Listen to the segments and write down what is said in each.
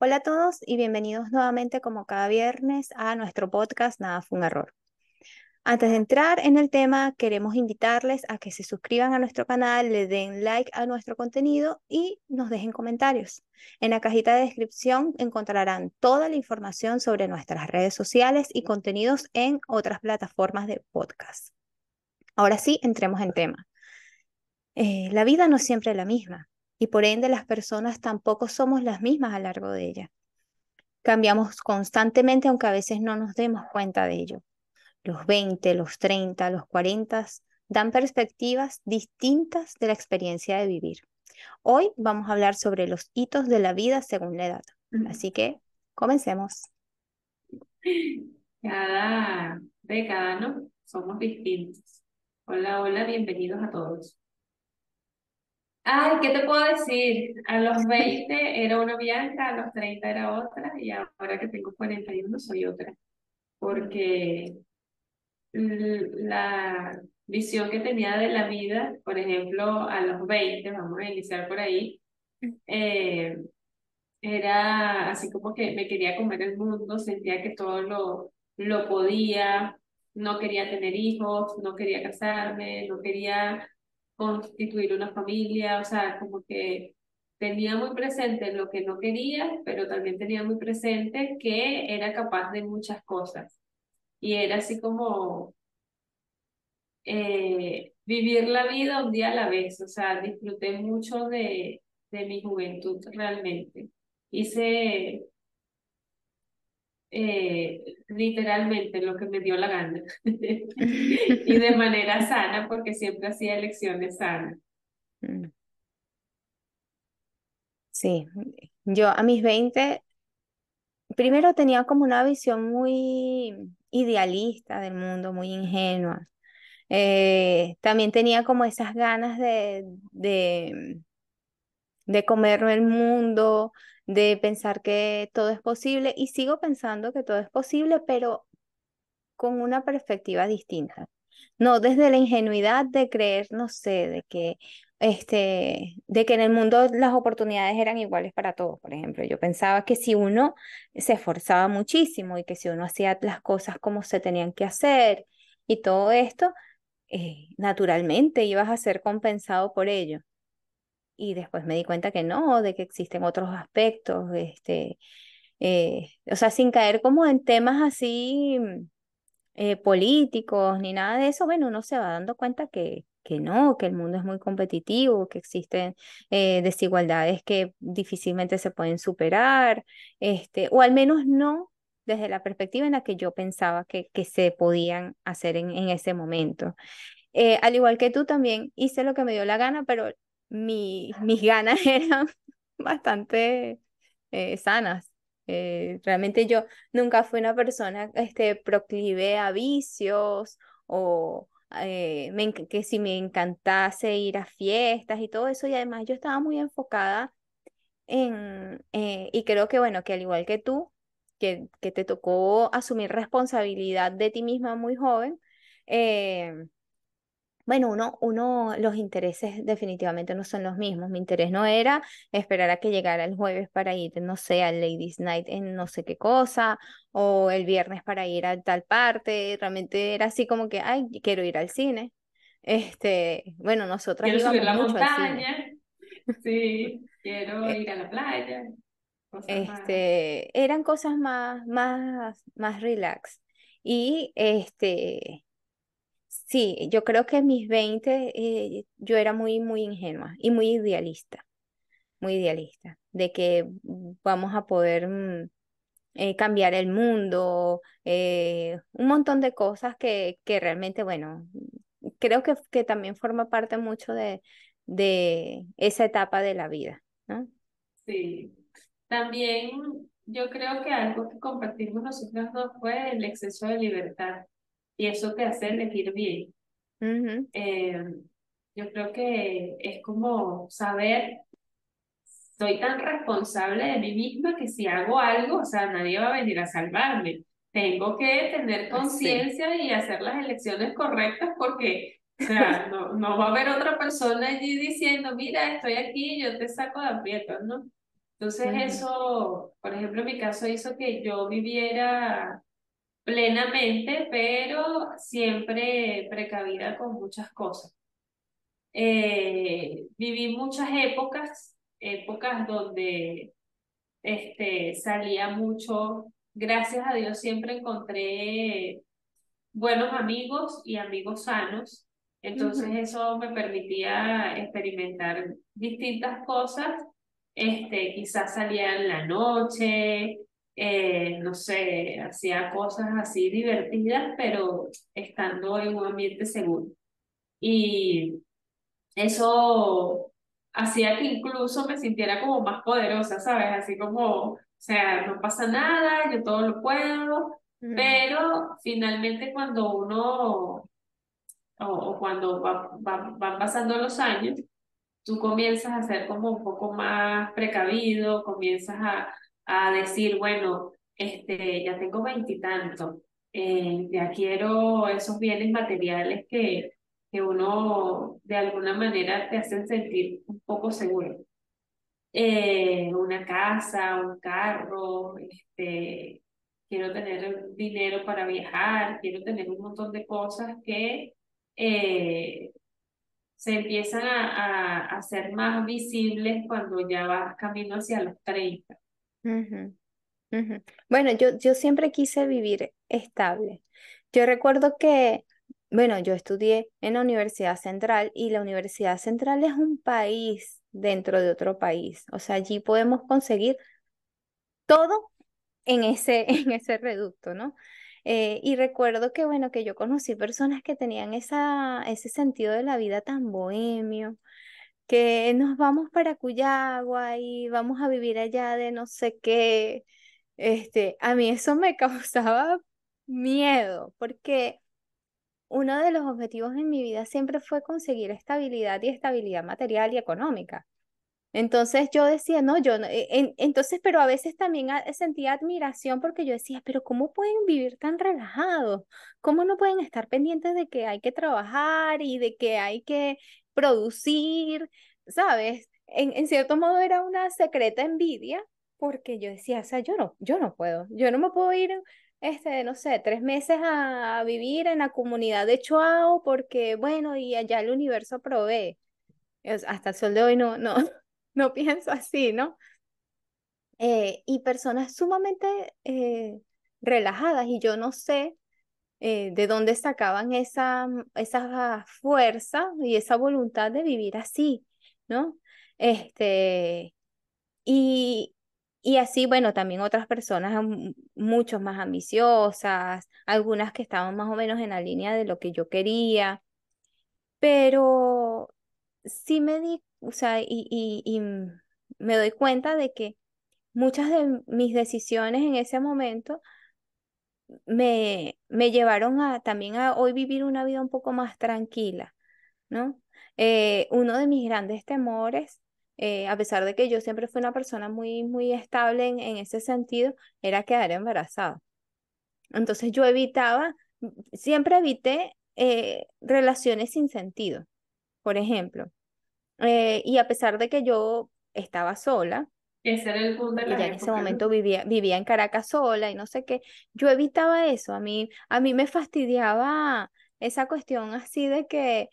Hola a todos y bienvenidos nuevamente como cada viernes a nuestro podcast Nada fue un error. Antes de entrar en el tema, queremos invitarles a que se suscriban a nuestro canal, le den like a nuestro contenido y nos dejen comentarios. En la cajita de descripción encontrarán toda la información sobre nuestras redes sociales y contenidos en otras plataformas de podcast. Ahora sí, entremos en tema. Eh, la vida no es siempre la misma y por ende las personas tampoco somos las mismas a lo largo de ella. Cambiamos constantemente aunque a veces no nos demos cuenta de ello. Los 20, los 30, los 40 dan perspectivas distintas de la experiencia de vivir. Hoy vamos a hablar sobre los hitos de la vida según la edad. Así que comencemos. Cada década, ¿no? Somos distintos. Hola, hola, bienvenidos a todos. Ay, ¿qué te puedo decir? A los 20 era una Bianca, a los 30 era otra y ahora que tengo 41 soy otra. Porque la visión que tenía de la vida, por ejemplo, a los 20, vamos a iniciar por ahí, eh, era así como que me quería comer el mundo, sentía que todo lo, lo podía, no quería tener hijos, no quería casarme, no quería constituir una familia, o sea, como que tenía muy presente lo que no quería, pero también tenía muy presente que era capaz de muchas cosas. Y era así como eh, vivir la vida un día a la vez, o sea, disfruté mucho de, de mi juventud realmente. Hice eh, literalmente lo que me dio la gana y de manera sana porque siempre hacía elecciones sanas. Mm. Sí, yo a mis 20, primero tenía como una visión muy idealista del mundo, muy ingenua. Eh, también tenía como esas ganas de, de, de comer el mundo, de pensar que todo es posible y sigo pensando que todo es posible, pero con una perspectiva distinta. No desde la ingenuidad de creer, no sé, de que este, de que en el mundo las oportunidades eran iguales para todos, por ejemplo. Yo pensaba que si uno se esforzaba muchísimo y que si uno hacía las cosas como se tenían que hacer y todo esto, eh, naturalmente ibas a ser compensado por ello y después me di cuenta que no, de que existen otros aspectos, este, eh, o sea, sin caer como en temas así eh, políticos ni nada de eso, bueno, uno se va dando cuenta que, que no, que el mundo es muy competitivo, que existen eh, desigualdades que difícilmente se pueden superar, este, o al menos no desde la perspectiva en la que yo pensaba que, que se podían hacer en, en ese momento. al igual que tú también hice lo que me dio la gana, pero mi, mis ganas eran bastante eh, sanas. Eh, realmente yo nunca fui una persona este, proclive a vicios o eh, que si me encantase ir a fiestas y todo eso. Y además yo estaba muy enfocada en, y creo que bueno, que al igual que tú, que, que te tocó asumir responsabilidad de ti misma muy joven, bueno, uno, uno, los intereses definitivamente no son los mismos. Mi interés no era esperar a que llegara el jueves para ir, no sé, al Ladies Night en no sé qué cosa, o el viernes para ir a tal parte. Realmente era así como que, ay, quiero ir al cine. Este, bueno, nosotras quiero subir la montaña. Sí, quiero eh, ir a la playa. este, eran cosas más, más, más relax. Y este, Sí, yo creo que en mis 20 eh, yo era muy, muy ingenua y muy idealista, muy idealista, de que vamos a poder mm, eh, cambiar el mundo, eh, un montón de cosas que, que realmente, bueno, creo que, que también forma parte mucho de, de esa etapa de la vida, ¿no? Sí, también yo creo que algo que compartimos nosotros dos fue el exceso de libertad y eso te hace elegir bien. Eh, yo creo que es como saber, soy tan responsable de mí misma que si hago algo, o sea, nadie va a venir a salvarme. Tengo que tener conciencia y hacer las elecciones correctas porque O sea, no, no va a haber otra persona allí diciendo, mira, estoy aquí, yo te saco de aprietos, ¿no? Entonces Ujú, eso, por ejemplo, en mi caso hizo que yo viviera plenamente, pero siempre precavida con muchas cosas. Eh, viví muchas épocas, épocas donde este, salía mucho. Gracias a Dios siempre encontré buenos amigos y amigos sanos. Entonces eso me permitía experimentar distintas cosas. Este, quizás salía en la noche, eh, no sé, hacía cosas así divertidas, pero estando en un ambiente seguro. Y eso hacía que incluso me sintiera como más poderosa, ¿sabes? Así como, o sea, no pasa nada, yo todo lo puedo, pero finalmente cuando uno, o, o cuando va- va- van pasando los años, tú comienzas a ser como un poco más precavido, comienzas a, a decir, bueno, este, ya tengo veintitantos, eh, ya quiero esos bienes materiales que, que uno de alguna manera te hacen sentir un poco seguro. Eh, una casa, un carro, este, quiero tener dinero para viajar, quiero tener un montón de cosas que eh, se empiezan a, a, a ser más visibles cuando ya vas camino hacia los treinta Bueno, yo, yo siempre quise vivir estable. Yo recuerdo que, bueno, yo estudié en la Universidad Central y la Universidad Central es un país dentro de otro país. O sea, allí podemos conseguir todo en ese, en ese reducto, ¿no? Eh, y recuerdo que, bueno, que yo conocí personas que tenían esa, ese sentido de la vida tan bohemio, que nos vamos para Cuyagua y vamos a vivir allá de no sé qué. Este, a mí eso me causaba miedo, porque uno de los objetivos en mi vida siempre fue conseguir estabilidad y estabilidad material y económica. Entonces yo decía, no, yo, no- e- en- entonces, pero a veces también sentía admiración porque yo decía, pero ¿cómo pueden vivir tan relajados? ¿Cómo no pueden estar pendientes de que hay que trabajar y de que hay que producir? ¿Sabes? En, en cierto modo era una secreta envidia porque yo decía, o sea, yo no, yo no puedo, yo no me puedo ir, este, no sé, tres meses a, vivir en la comunidad de Choao porque, bueno, y allá el universo provee es- hasta el sol de hoy no, no, no pienso así, ¿no? Eh, y personas sumamente eh, relajadas y yo no sé eh, de dónde sacaban esa, esa fuerza y esa voluntad de vivir así, ¿no? Este, y, y así, bueno, también otras personas mm, mucho más ambiciosas, algunas que estaban más o menos en la línea de lo que yo quería, pero sí me di, o sea, y, y, me doy cuenta de que muchas de mis decisiones en ese momento me, me llevaron a también a hoy vivir una vida un poco más tranquila, ¿no? Eh, uno de mis grandes temores, eh, a pesar de que yo siempre fui una persona muy, muy estable en, en ese sentido, era quedar embarazada. Entonces yo evitaba, siempre evité eh, relaciones sin sentido, por ejemplo. Y a pesar de que yo estaba sola, Ese era el boom de las ya en ese momento vivía, vivía en Caracas sola y no sé qué, yo evitaba eso. A mí, a mí me fastidiaba esa cuestión así de que,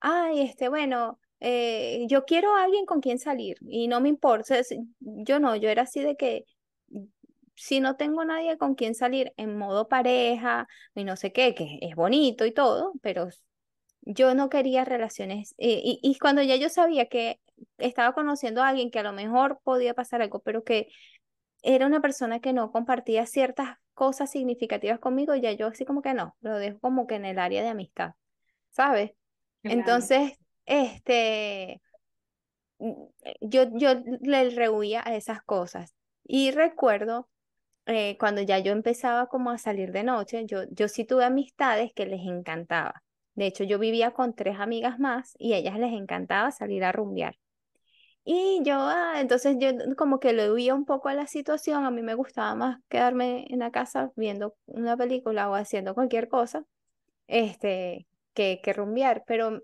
ay, este, bueno, eh, yo quiero a alguien con quien salir y no me importa. yo no, yo era así de que si no tengo nadie con quien salir en modo pareja y no sé qué, que es bonito y todo, pero yo no quería relaciones. eh, y, y cuando ya yo sabía que estaba conociendo a alguien que a lo mejor podía pasar algo, pero que era una persona que no compartía ciertas cosas significativas conmigo, ya yo así como que no, lo dejo como que en el área de amistad, ¿sabes? Claro. Entonces, este, mm, yo, yo le rehuía a esas cosas. Y recuerdo eh, cuando ya yo empezaba como a salir de noche, yo, yo sí tuve amistades que les encantaba. De hecho, yo vivía con tres amigas más y a ellas les encantaba salir a rumbear. Y yo, ah, entonces yo como que le huía un poco a la situación, a mí me gustaba más quedarme en la casa viendo una película o haciendo cualquier cosa, este, que, que rumbear, pero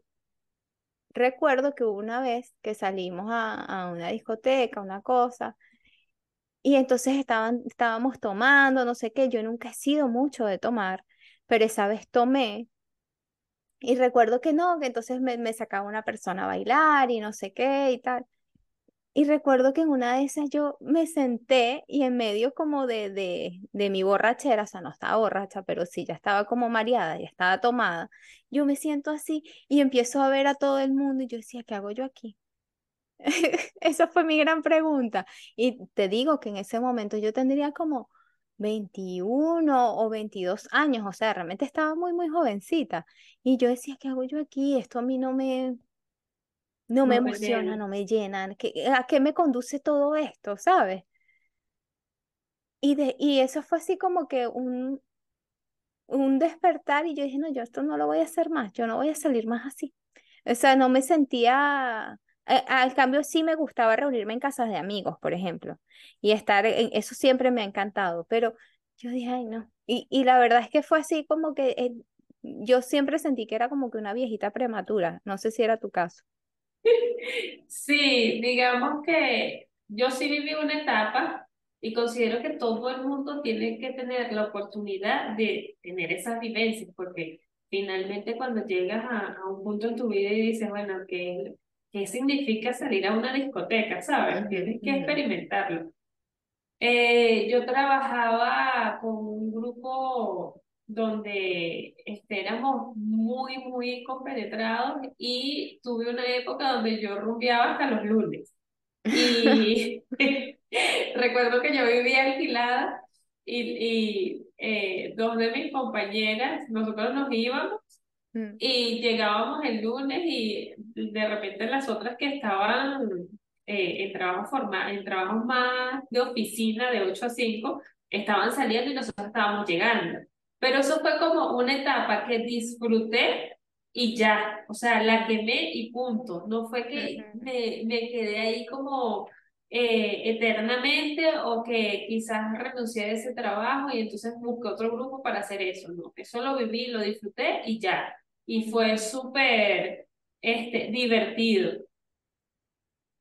recuerdo que hubo una vez que salimos a, a una discoteca, una cosa, y entonces estaban, estábamos tomando, no sé qué, yo nunca he sido mucho de tomar, pero esa vez tomé y recuerdo que no, que entonces me, me sacaba una persona a bailar y no sé qué y tal. Y recuerdo que en una de esas yo me senté y en medio como de, de, de mi borrachera, o sea, no estaba borracha, pero sí, ya estaba como mareada, ya estaba tomada, yo me siento así y empiezo a ver a todo el mundo y yo decía, ¿qué hago yo aquí? Esa fue mi gran pregunta. Y te digo que en ese momento yo tendría como 21 o 22 años, o sea, realmente estaba muy, muy jovencita. Y yo decía, ¿qué hago yo aquí? Esto a mí no me, no me No emociona, no me llena. ¿Qué- ¿A qué me conduce todo esto, sabes? Y, de, y eso fue así como que un, un despertar y yo dije, no, yo esto no lo voy a hacer más, yo no voy a salir más así. O sea, no me sentía, eh, al cambio sí me gustaba reunirme en casas de amigos, por ejemplo, y estar, en, eso siempre me ha encantado, pero yo dije, ay, no. Y, y la verdad es que fue así como que eh, yo siempre sentí que era como que una viejita prematura, no sé si era tu caso. Sí, digamos que yo sí viví una etapa y considero que todo el mundo tiene que tener la oportunidad de tener esas vivencias, porque finalmente cuando llegas a, a un punto en tu vida y dices, bueno, ¿qué, qué significa salir a una discoteca? ¿Sabes? Tienes que experimentarlo. Eh, yo trabajaba con un grupo donde este, éramos muy, muy compenetrados y tuve una época donde yo rumbeaba hasta los lunes. Y recuerdo que yo vivía alquilada y, y eh, dos de mis compañeras, nosotros nos íbamos mm, y llegábamos el lunes y de repente las otras que estaban eh, en trabajo formal, en trabajos más de oficina de 8 a 5 estaban saliendo y nosotros estábamos llegando. Pero eso fue como una etapa que disfruté y ya, o sea, la quemé y punto. No fue que me, me quedé ahí como eh, eternamente o que quizás renuncié a ese trabajo y entonces busqué otro grupo para hacer eso. No, eso lo viví, lo disfruté y ya y fue súper este, divertido.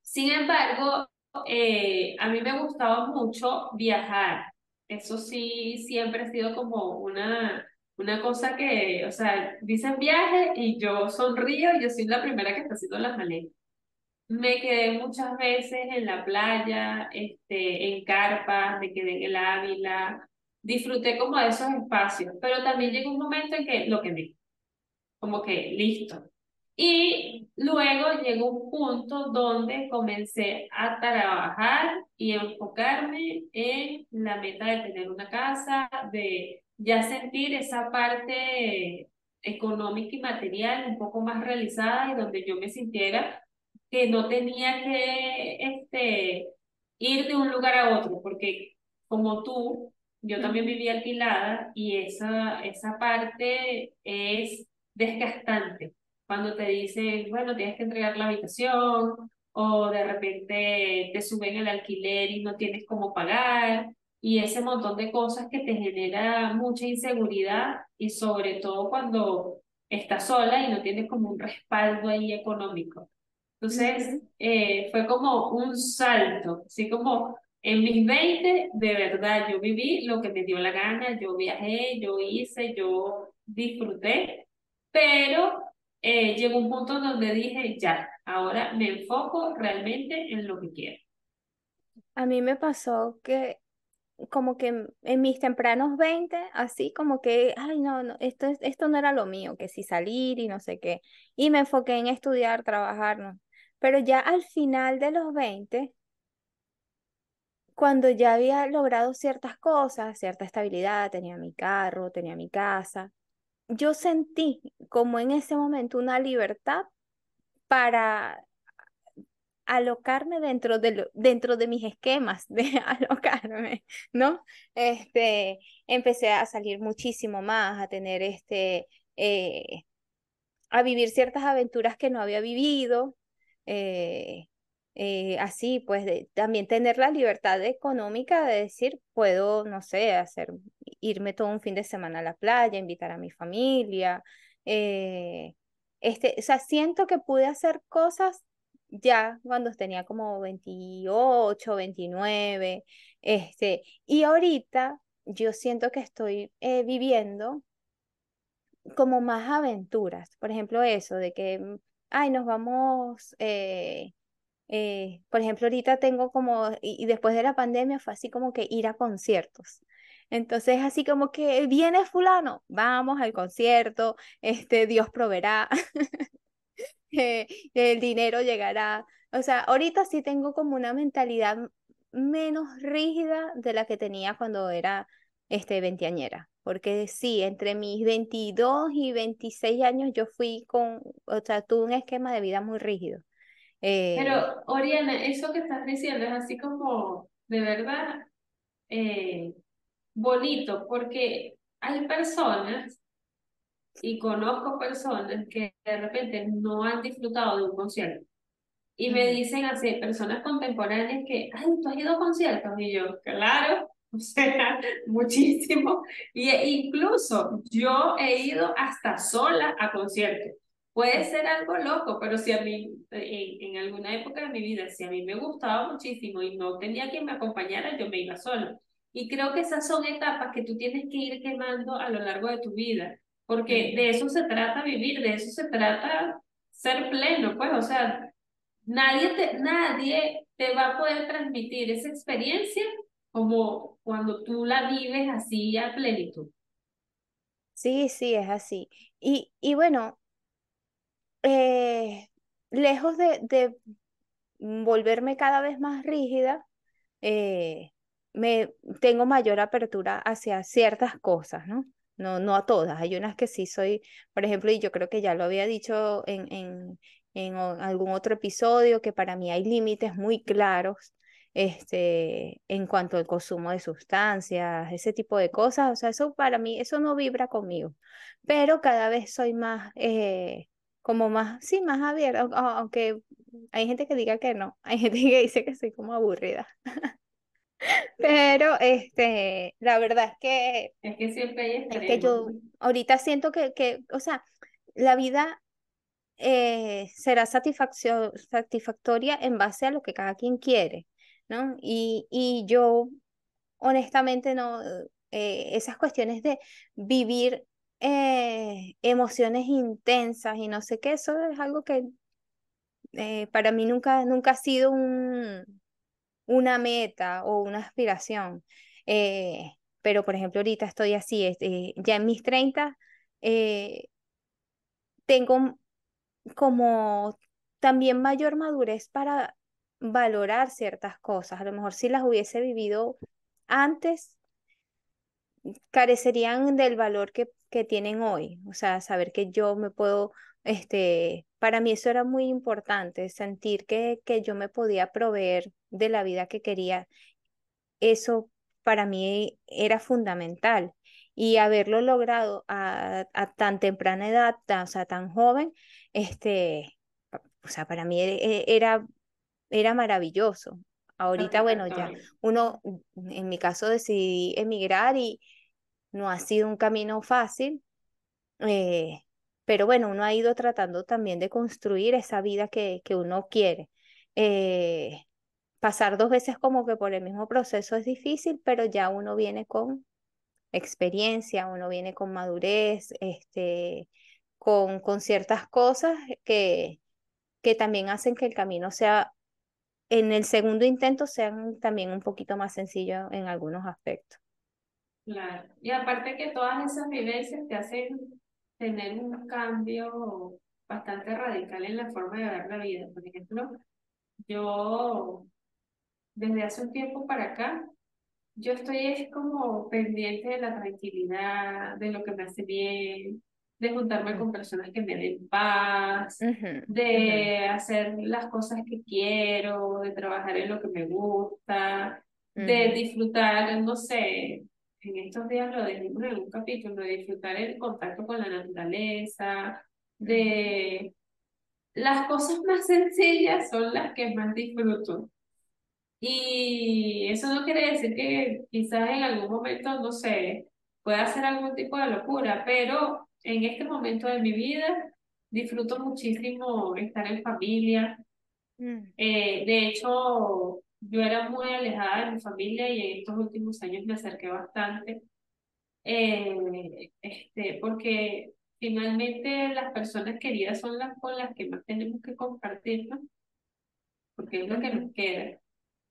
Sin embargo, eh, a mí me gustaba mucho viajar. Eso sí, siempre ha sido como una, una cosa que, o sea, dicen viaje y yo sonrío y yo soy la primera que está haciendo las maletas. Me quedé muchas veces en la playa, este, en carpas, me quedé en el Ávila, disfruté como de esos espacios, pero también llegó un momento en que lo quemé como que listo. Y luego llegó un punto donde comencé a trabajar y enfocarme en la meta de tener una casa, de ya sentir esa parte económica y material un poco más realizada y donde yo me sintiera que no tenía que este, ir de un lugar a otro, porque como tú, yo también vivía alquilada y esa, esa parte es desgastante. Cuando te dicen, bueno, tienes que entregar la habitación o de repente te suben el alquiler y no tienes cómo pagar y ese montón de cosas que te genera mucha inseguridad y sobre todo cuando estás sola y no tienes como un respaldo ahí económico. Entonces, eh, fue como un salto, así como en mis 20 de verdad, yo viví lo que me dio la gana, yo viajé, yo hice, yo disfruté, pero eh, llegó un punto donde dije, ya, ahora me enfoco realmente en lo que quiero. A mí me pasó que como que en mis tempranos 20 así como que, ay, no, no, esto, es- esto no era lo mío, que si salir y no sé qué. Y me enfoqué en estudiar, trabajar, ¿no? Pero ya al final de los 20 cuando ya había logrado ciertas cosas, cierta estabilidad, tenía mi carro, tenía mi casa, yo sentí como en ese momento una libertad para alocarme dentro de, lo- dentro de mis esquemas de alocarme, ¿no? Este, empecé a salir muchísimo más, a tener este, eh, a vivir ciertas aventuras que no había vivido, eh, eh, así pues también tener la libertad económica de decir, puedo, no sé, hacer, irme todo un fin de semana a la playa, invitar a mi familia, Eh, este, o sea, siento que pude hacer cosas ya cuando tenía como 28, 29, este, y ahorita yo siento que estoy eh, viviendo como más aventuras. Por ejemplo, eso de que, mm, ay, nos vamos, eh, eh, por ejemplo, ahorita tengo como, y, y después de la pandemia fue así como que ir a conciertos. Entonces, así como que viene fulano, vamos al concierto, este, Dios proveerá. eh, el dinero llegará. O sea, ahorita sí tengo como una mentalidad menos rígida de la que tenía cuando era este, veinteañera. Porque sí, entre mis 22 y 26 años yo fui con, o sea, tuve un esquema de vida muy rígido. Eh, Pero, Oriana, eso que estás diciendo es así como, de verdad, eh, bonito, porque hay personas y conozco personas que de repente no han disfrutado de un concierto. Y me dicen así, personas contemporáneas que, ay, ¿tú has ido a conciertos? Y yo, claro, o sea, muchísimo. Y e- incluso yo he ido hasta sola a conciertos. Puede ser algo loco, pero si a mí, en, en alguna época de mi vida, si a mí me gustaba muchísimo y no tenía quien me acompañara, yo me iba sola. Y creo que esas son etapas que tú tienes que ir quemando a lo largo de tu vida, porque de eso se trata vivir, de eso se trata ser pleno, pues, o sea, Nadie te, nadie te va a poder transmitir esa experiencia como cuando tú la vives así a plenitud. Sí, sí, es así. Y, y bueno, eh, lejos de, de volverme cada vez más rígida, eh, me tengo mayor apertura hacia ciertas cosas, ¿no? No, no a todas. Hay unas que sí soy, por ejemplo, y yo creo que ya lo había dicho en, en, en algún otro episodio, que para mí hay límites muy claros. Este, en cuanto al consumo de sustancias, ese tipo de cosas, o sea, eso para mí, eso no vibra conmigo, pero cada vez soy más, eh, como más, sí, más abierta, au- au- aunque hay gente que diga que no, hay gente que dice que soy como aburrida. Pero este, la verdad es que Es que siempre hay es que yo ahorita siento que, que o sea, la vida eh, será satisfactoria en base a lo que cada quien quiere, ¿no? Y, y yo honestamente no, eh, esas cuestiones de vivir eh, emociones intensas y no sé qué, eso es algo que eh, para mí nunca, nunca ha sido un una meta o una aspiración. Eh, pero, por ejemplo, ahorita estoy así, este, ya en mis 30, eh, tengo como también mayor madurez para valorar ciertas cosas. A lo mejor si las hubiese vivido antes, carecerían del valor que, que tienen hoy. O sea, saber que yo me puedo, este, para mí eso era muy importante, sentir que, que yo me podía proveer de la vida que quería eso para mí era fundamental. Y haberlo logrado a, a tan temprana edad, tan- o sea, tan joven, este, o sea, para mí e- e- era, era maravilloso. Ahorita, bueno, ya uno, en mi caso, decidí emigrar y no ha sido un camino fácil, eh, pero bueno, uno ha ido tratando también de construir esa vida que, que uno quiere. Eh, pasar dos veces como que por el mismo proceso es difícil, pero ya uno viene con experiencia, uno viene con madurez, este, con, con ciertas cosas que, que también hacen que el camino sea, en el segundo intento, sean también un poquito más sencillo en algunos aspectos. Claro. Y aparte que todas esas vivencias te hacen tener un cambio bastante radical en la forma de ver la vida. Por ejemplo, yo desde hace un tiempo para acá, Yo estoy es como pendiente de la tranquilidad, de lo que me hace bien, de juntarme con personas que me den paz, de hacer las cosas que quiero, de trabajar en lo que me gusta, de disfrutar, no sé, en estos días lo dijimos en un capítulo, de disfrutar el contacto con la naturaleza, de las cosas más sencillas son las que más disfruto. Y eso no quiere decir que quizás en algún momento, no sé, pueda hacer algún tipo de locura, pero en este momento de mi vida disfruto muchísimo estar en familia. Mm, Eh, de hecho, yo era muy alejada de mi familia y en estos últimos años me acerqué bastante, eh, este, porque finalmente las personas queridas son las con las que más tenemos que compartir, ¿no? Porque es lo que nos queda.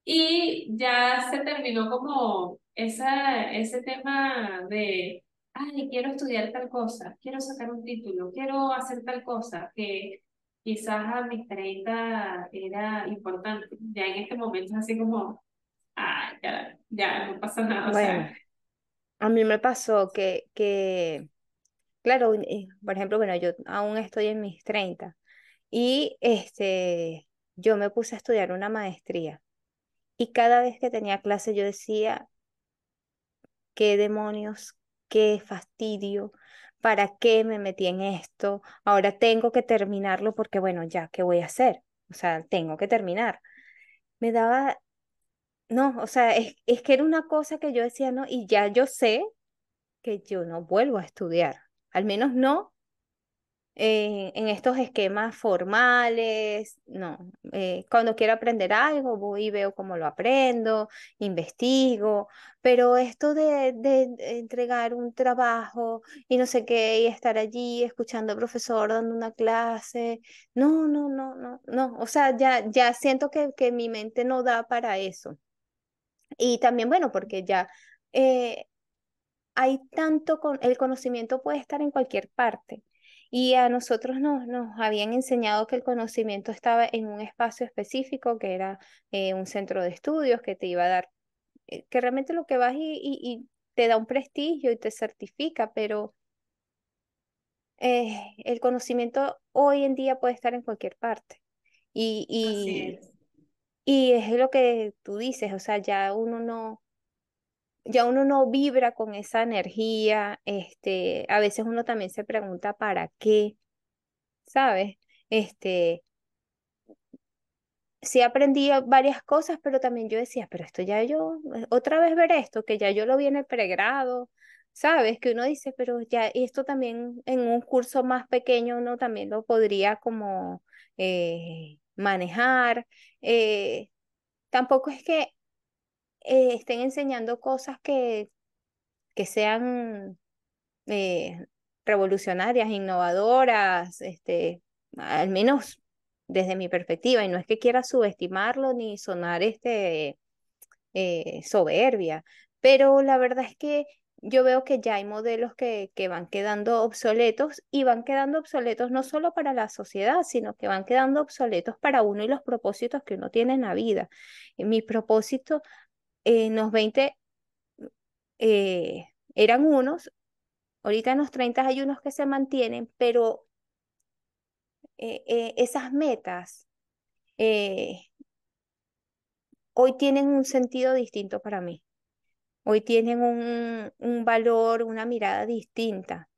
Y ya se terminó como esa, ese tema de, ay, quiero estudiar tal cosa, quiero sacar un título, quiero hacer tal cosa, que quizás a mis 30 era importante. Ya en este momento es así como, ah, ya, ya no pasa nada, a mí me pasó que, que claro, por ejemplo, bueno, yo aún estoy en mis 30 y este, yo me puse a estudiar una maestría y cada vez que tenía clase yo decía, qué demonios, qué fastidio, ¿para qué me metí en esto? Ahora tengo que terminarlo porque, bueno, ya, ¿qué voy a hacer? O sea, tengo que terminar. Me daba, no, o sea, es, es que era una cosa que yo decía, no, y ya yo sé que yo no vuelvo a estudiar, al menos no eh, en estos esquemas formales, no. Eh, cuando quiero aprender algo, voy y veo cómo lo aprendo, investigo, pero esto de, de entregar un trabajo y no sé qué, y estar allí escuchando al profesor dando una clase, no, no, no, no, no. O sea, ya, ya siento que, que mi mente no da para eso. Y también, bueno, porque ya... eh, hay tanto con el conocimiento puede estar en cualquier parte. Y a nosotros nos, nos habían enseñado que el conocimiento estaba en un espacio específico, que era eh, un centro de estudios que te iba a dar, eh, que realmente lo que vas y, y, y te da un prestigio y te certifica, pero eh, el conocimiento hoy en día puede estar en cualquier parte. Y, así y, es. y es lo que tú dices, o sea, ya uno no ya uno no vibra con esa energía, este, a veces uno también se pregunta para qué, ¿sabes? Este, sí aprendí varias cosas, pero también yo decía, pero esto ya yo, eh, otra vez ver esto, que ya yo lo vi en el pregrado, ¿sabes? Que uno dice, pero ya esto también en un curso más pequeño uno también lo podría como eh, manejar. eh, tampoco es que eh, estén enseñando cosas que, que sean eh, revolucionarias, innovadoras, este, al menos desde mi perspectiva, y no es que quiera subestimarlo ni sonar este, eh, soberbia, pero la verdad es que yo veo que ya hay modelos que, que van quedando obsoletos y van quedando obsoletos no solo para la sociedad, sino que van quedando obsoletos para uno y los propósitos que uno tiene en la vida. Mi propósito en los 20 eh, eran unos, Ahorita en los 30 hay unos que se mantienen, pero eh, eh, esas metas hoy tienen un sentido distinto para mí. Hoy tienen un, un valor, una mirada distinta.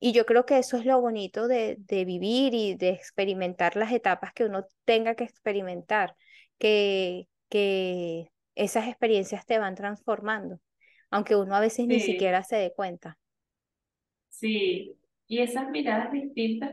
Y yo creo que eso es lo bonito de, de vivir y de experimentar las etapas que uno tenga que experimentar, que, que esas experiencias te van transformando, aunque uno a veces ni Sí, siquiera se dé cuenta. sí. Y esas miradas distintas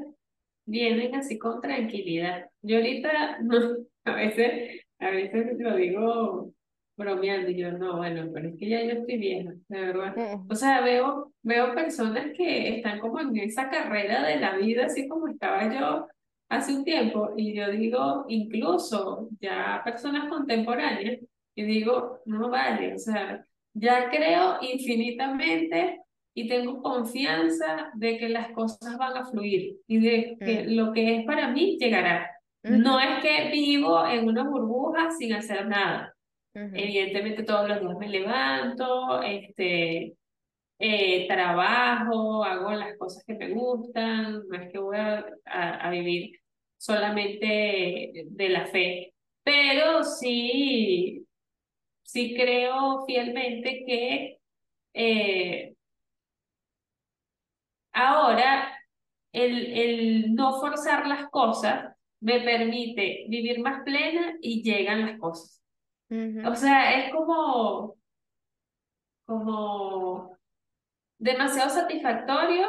vienen así con tranquilidad. Yo ahorita, no, a veces, a veces lo digo bromeando, y yo no, bueno, pero es que ya yo estoy vieja, de verdad. Mm, O sea, veo, veo personas que están como en esa carrera de la vida, así como estaba yo hace un tiempo, y yo digo, incluso ya personas contemporáneas, y digo, no vale, o sea, ya creo infinitamente y tengo confianza de que las cosas van a fluir y de que mm, lo que es para mí llegará. No es que vivo en una burbuja sin hacer nada. Evidentemente todos los días me levanto, este, eh, trabajo, hago las cosas que me gustan, no es que voy a, a- a vivir solamente de la fe, pero sí, sí creo fielmente que eh, Ahora, el, el no forzar las cosas me permite vivir más plena y llegan las cosas. O sea, es como, como, demasiado satisfactorio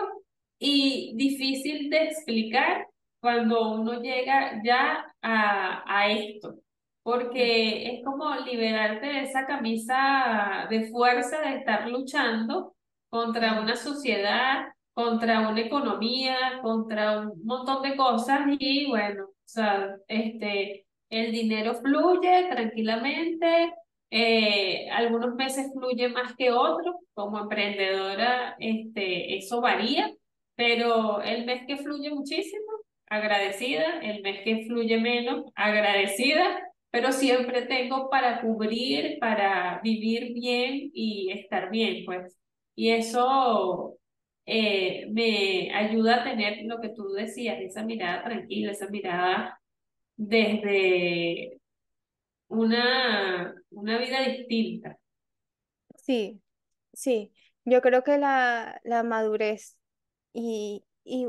y difícil de explicar cuando uno llega ya a, a esto, porque es como liberarte de esa camisa de fuerza de estar luchando contra una sociedad, contra una economía, contra un montón de cosas y bueno, o sea, este, el dinero fluye tranquilamente, eh, algunos meses fluye más que otros, como emprendedora, este, eso varía, pero el mes que fluye muchísimo, agradecida, el mes que fluye menos, agradecida, pero siempre tengo para cubrir, para vivir bien y estar bien, pues. Y eso eh, me ayuda a tener lo que tú decías, esa mirada tranquila, esa mirada desde una, una vida distinta. Sí, sí. Yo creo que la, la madurez y, y,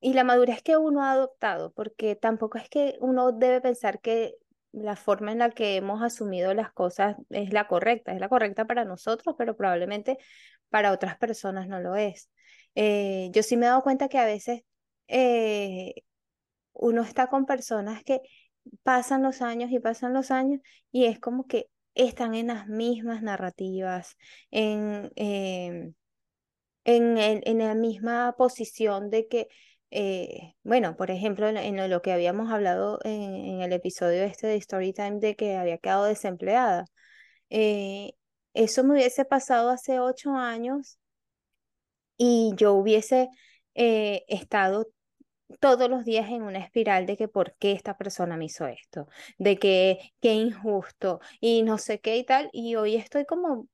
y la madurez que uno ha adoptado, porque tampoco es que uno debe pensar que la forma en la que hemos asumido las cosas es la correcta, es la correcta para nosotros, pero probablemente para otras personas no lo es. Eh, yo sí me he dado cuenta que a veces eh, uno está con personas que pasan los años y pasan los años y es como que están en las mismas narrativas, en, em, en, el- en la misma posición de que, eh, bueno, por ejemplo, en, lo que habíamos hablado en, en el episodio este de Storytime de que había quedado desempleada. eh, eso me hubiese pasado hace ocho años y yo hubiese eh, estado todos los días en una espiral de que por qué esta persona me hizo esto, de que qué injusto y no sé qué y tal, y hoy estoy como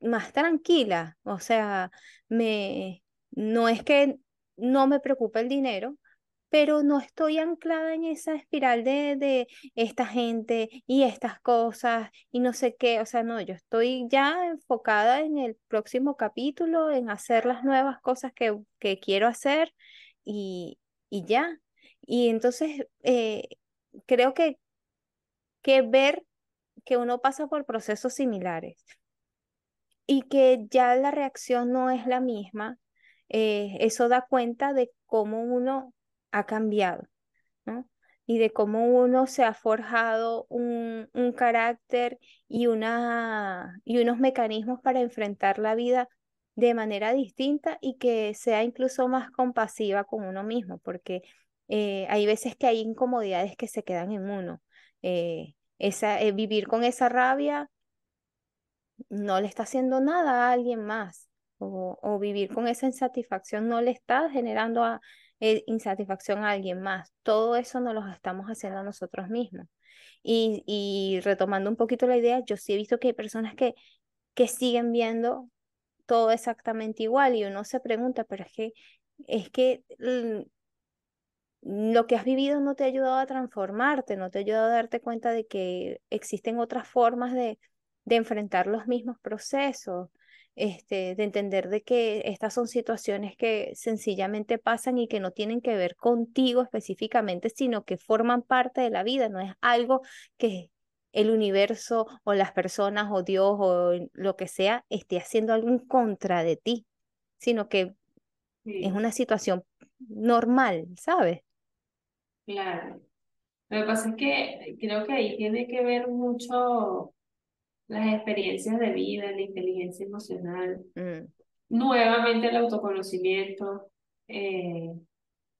más tranquila, o sea, me no es que no me preocupa el dinero, pero no estoy anclada en esa espiral de, de esta gente y estas cosas y no sé qué, o sea, no, yo estoy ya enfocada en el próximo capítulo, en hacer las nuevas cosas que, que quiero hacer y, y ya. Y entonces eh, creo que, que ver que uno pasa por procesos similares y que ya la reacción no es la misma, eh, eso da cuenta de cómo uno ha cambiado, ¿no? Y de cómo uno se ha forjado un, un carácter y, una, y unos mecanismos para enfrentar la vida de manera distinta y que sea incluso más compasiva con uno mismo, porque eh, hay veces que hay incomodidades que se quedan en uno. Eh, esa, vivir con esa rabia no le está haciendo nada a alguien más o, vivir con esa insatisfacción no le está generando a- eh, insatisfacción a alguien más. Todo eso nos lo estamos haciendo nosotros mismos. Y, retomando un poquito la idea, yo sí he visto que hay personas que, que siguen viendo todo exactamente igual y uno se pregunta, pero es que, es que mm, lo que has vivido no te ha ayudado a transformarte, no te ha ayudado a darte cuenta de que existen otras formas de enfrentar los mismos procesos, este, de entender de que estas son situaciones que sencillamente pasan y que no tienen que ver contigo específicamente, sino que forman parte de la vida, no es algo que el universo o las personas o Dios o lo que sea esté haciendo algo en contra de ti, sino que es una situación normal, ¿sabes? claro. Lo que pasa es que creo que ahí tiene que ver mucho las experiencias de vida, la inteligencia emocional, Mm, nuevamente el autoconocimiento, eh,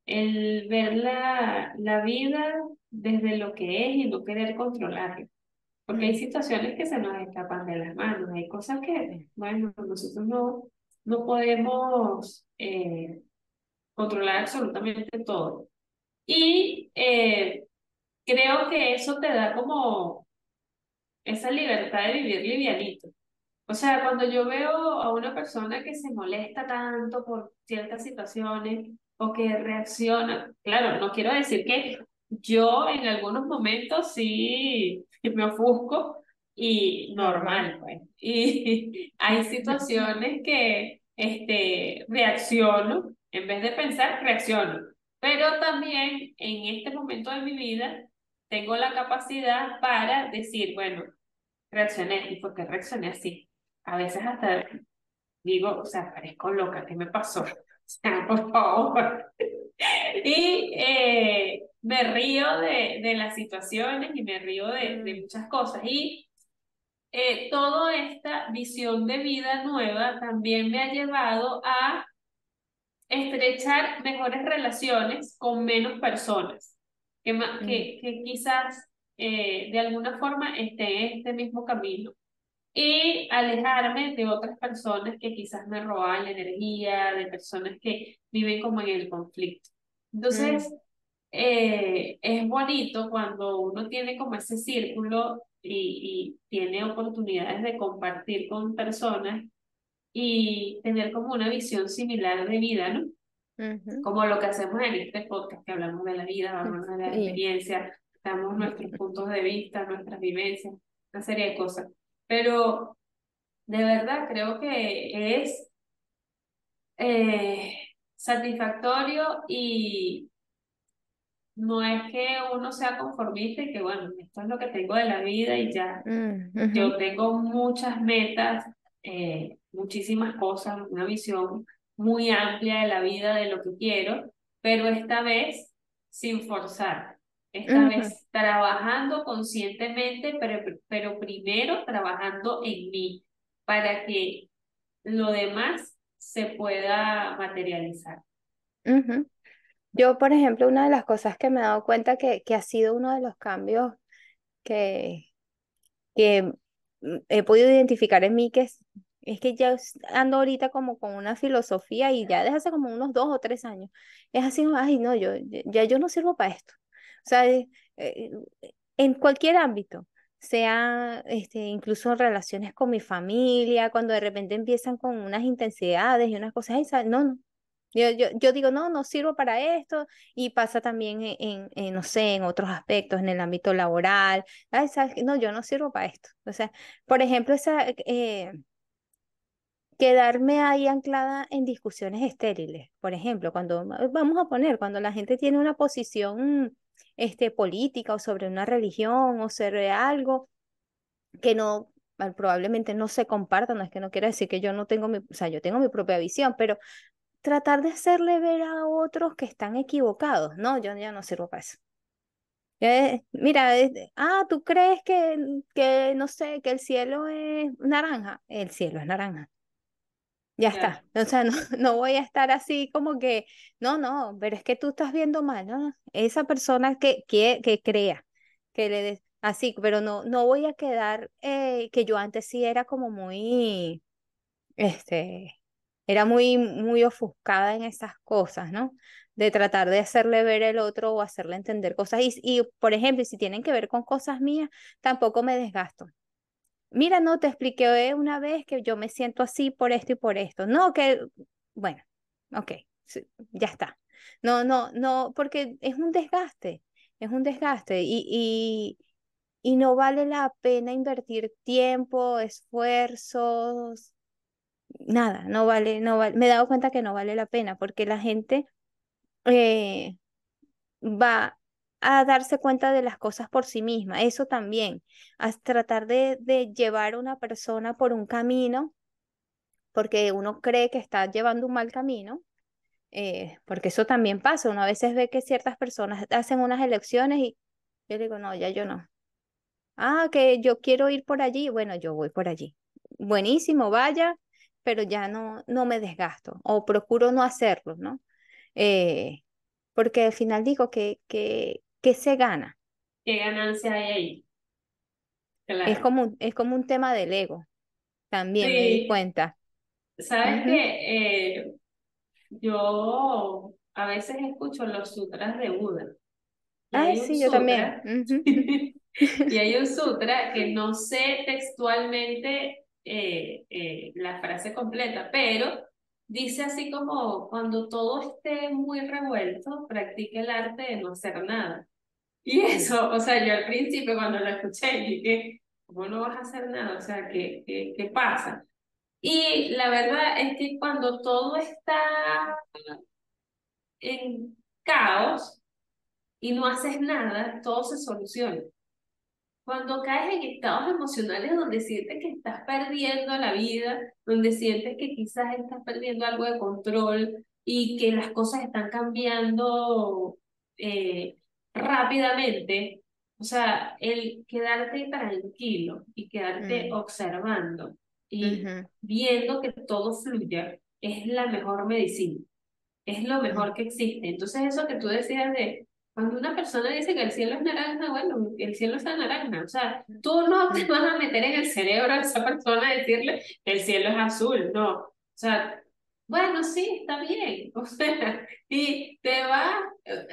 el ver la, la vida desde lo que es y no querer controlarla. Porque hay mm, situaciones que se nos escapan de las manos, hay cosas que, sí, bueno, nosotros no, no podemos eh, controlar absolutamente todo. Y eh, creo que eso te da como esa libertad de vivir livianito. O sea, cuando yo veo a una persona que se molesta tanto por ciertas situaciones o que reacciona, claro, no quiero decir que yo en algunos momentos sí me ofusco y normal. pues. Y hay situaciones que este, reacciono, en vez de pensar, reacciono. Pero también en este momento de mi vida tengo la capacidad para decir, bueno, reaccioné y por qué reaccioné así. A veces hasta digo, o sea, parezco loca, ¿qué me pasó? O sea, por favor. Y eh, me río de, de las situaciones y me río de, de Mm, muchas cosas. Y eh, toda esta visión de vida nueva también me ha llevado a estrechar mejores relaciones con menos personas, que, ma- mm, que, que quizás eh, de alguna forma estén en este mismo camino. Y alejarme de otras personas que quizás me roban la energía, de personas que viven como en el conflicto. mm, Entonces, eh, es bonito cuando uno tiene como ese círculo y, y tiene oportunidades de compartir con personas y tener como una visión similar de vida, ¿no? Como lo que hacemos en este podcast, que hablamos de la vida, hablamos de la experiencia, damos nuestros puntos de vista, nuestras vivencias, una serie de cosas. Pero de verdad creo que es eh, satisfactorio y no es que uno sea conformista y que bueno, esto es lo que tengo de la vida y ya. mm, Yo tengo muchas metas, eh, muchísimas cosas, una visión muy amplia de la vida, de lo que quiero, pero esta vez sin forzar, esta vez trabajando conscientemente, pero, pero primero trabajando en mí para que lo demás se pueda materializar. ujú. Yo, por ejemplo, una de las cosas que me he dado cuenta que, que ha sido uno de los cambios que, que he podido identificar en mí, que es, es que ya ando ahorita como con una filosofía y ya desde hace como unos dos o tres años, es así, ay, no, yo ya yo no sirvo para esto. O sea, eh, eh, en cualquier ámbito, sea este, incluso en relaciones con mi familia, cuando de repente empiezan con unas intensidades y unas cosas, ay, sa- no, no. Yo, yo, yo digo, no, no sirvo para esto, y pasa también en, en, en, no sé, en otros aspectos, en el ámbito laboral. ¿sabes? No, yo no sirvo para esto. O sea, por ejemplo, esa, eh, quedarme ahí anclada en discusiones estériles. Por ejemplo, cuando, vamos a poner, cuando la gente tiene una posición este, política o sobre una religión o sobre algo que no, ah, probablemente no se comparta, no es que no quiera decir que yo no tengo mi, o sea, yo tengo mi propia visión, pero tratar de hacerle ver a otros que están equivocados. No, yo ya no sirvo para eso. Eh, mira, ah, ¿tú crees que, que, no sé, que el cielo es naranja? El cielo es naranja. Ya está. O sea, no, no voy a estar así como que, no, no, pero es que tú estás viendo mal, ¿no? Esa persona que, que, que crea, que le des así, pero no, no voy a quedar, eh, que yo antes sí era como muy, este, era muy, muy ofuscada en esas cosas, ¿no? De tratar de hacerle ver el otro o hacerle entender cosas. Y, y, por ejemplo, si tienen que ver con cosas mías, tampoco me desgasto. Mira, no, te expliqué una vez que yo me siento así por esto y por esto. No, que, bueno, ok, ya está. No, no, no, porque es un desgaste, es un desgaste y, y, y no vale la pena invertir tiempo, esfuerzos, nada, no vale, no vale. Me he dado cuenta que no vale la pena porque la gente eh, va a darse cuenta de las cosas por sí misma. Eso también, a tratar de, llevar a una persona por un camino, porque uno cree que está llevando un mal camino, eh, porque eso también pasa. Uno a veces ve que ciertas personas hacen unas elecciones y yo digo, no, ya yo no. Ah, que yo quiero ir por allí, bueno, yo voy por allí. Buenísimo, vaya, pero ya no, no me desgasto o procuro no hacerlo, ¿no? Eh, porque al final digo que, que, que se gana. ¿qué ganancia hay ahí? Es como, un- es como un tema del ego, también me di cuenta. sabes que eh, yo a veces escucho los sutras de Buda Ay, sí, yo también. sutra, Ujú. y hay un sutra que no sé textualmente eh, eh, la frase completa, pero dice así como cuando todo esté muy revuelto, practique el arte de no hacer nada. Y eso, o sea, yo al principio cuando lo escuché dije, ¿cómo no vas a hacer nada? O sea, ¿qué, qué, qué pasa? Y la verdad es que cuando todo está en caos y no haces nada, todo se soluciona. Cuando caes en estados emocionales donde sientes que estás perdiendo la vida, donde sientes que quizás estás perdiendo algo de control y que las cosas están cambiando eh, rápidamente, o sea, el quedarte tranquilo y quedarte Mm, observando y ujú, viendo que todo fluya es la mejor medicina, es lo mm, mejor que existe. Entonces eso que tú decías de, cuando una persona dice que el cielo es naranja, bueno, el cielo está naranja, o sea, tú no te mm, vas a meter en el cerebro a esa persona y decirle que el cielo es azul, no. O sea, bueno, sí, está bien. O sea, y te va,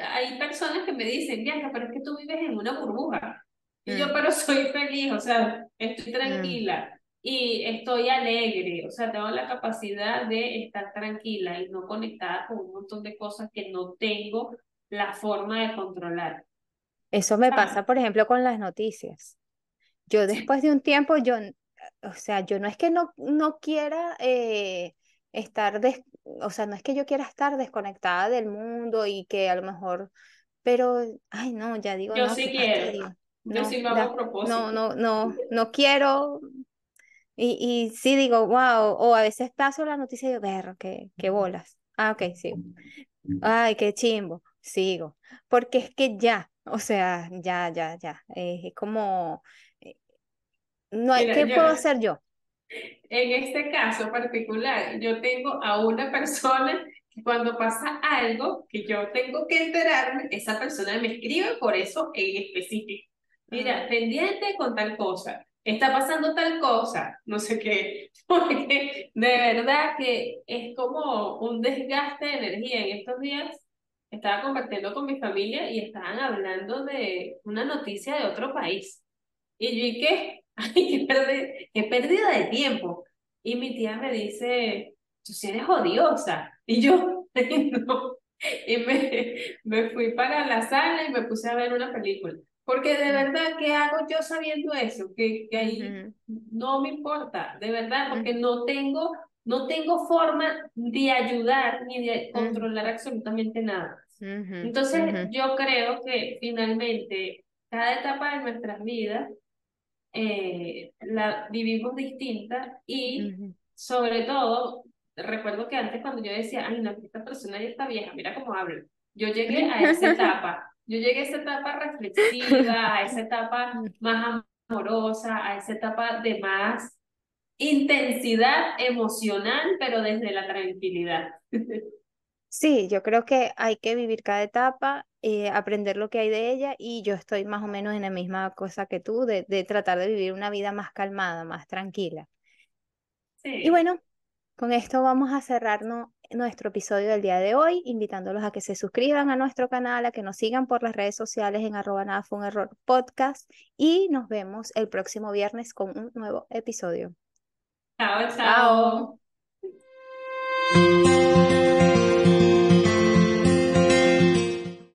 hay personas que me dicen, Bianca, pero es que tú vives en una burbuja. Y yo, mm, pero soy feliz, o sea, estoy mm. tranquila y estoy alegre, o sea, tengo la capacidad de estar tranquila y no conectada con un montón de cosas que no tengo la forma de controlar, Eso me ¿sabes? pasa, por ejemplo, con las noticias. Yo después de un tiempo, yo, o sea, yo no es que no, no quiera eh, estar, des- o sea, no es que yo quiera estar desconectada del mundo y que a lo mejor, pero, ay, no, ya digo, yo no, sí quiero, yo No, sí lo hago a da, no, propósito. no, no, no quiero. Y, y sí digo, wow, o a veces paso la noticia y digo, ver, qué, qué bolas. Ah, ok, sí. Ay, qué chimbo. Sigo. Porque es que ya, o sea, ya, ya, ya. eh, es como, eh, no hay, Mira, ¿qué yo, puedo hacer yo? En este caso particular, yo tengo a una persona que cuando pasa algo que yo tengo que enterarme, esa persona me escribe por eso en específico. Mira, Mm, pendiente con tal cosa, está pasando tal cosa, no sé qué, porque de verdad que es como un desgaste de energía. En estos días estaba compartiendo con mi familia y estaban hablando de una noticia de otro país. Y yo, ¿y qué? Ay, qué, perdi- qué pérdida de tiempo. Y mi tía me dice, tú sí eres odiosa. Y yo, "Ay, no. Y me, me fui para la sala y me puse a ver una película. Porque de verdad, ¿qué hago yo sabiendo eso? Que, que ahí no me importa, de verdad, porque no tengo, no tengo forma de ayudar ni de controlar absolutamente nada. Entonces, ujú, yo creo que finalmente cada etapa de nuestras vidas eh, la vivimos distinta y ujú. sobre todo, recuerdo que antes cuando yo decía, ay, no, esta persona ya está vieja, mira cómo habla. Yo llegué a esa etapa, yo llegué a esa etapa reflexiva, a esa etapa más amorosa, a esa etapa de más intensidad emocional, pero desde la tranquilidad. Sí, yo creo que hay que vivir cada etapa, eh, aprender lo que hay de ella y yo estoy más o menos en la misma cosa que tú, de, de tratar de vivir una vida más calmada, más tranquila. Y Sí. bueno, con esto vamos a cerrar no- nuestro episodio del día de hoy, invitándolos a que se suscriban a nuestro canal, a que nos sigan por las redes sociales en arroba nada fue un error podcast y nos vemos el próximo viernes con un nuevo episodio. Chao, Chao. chao.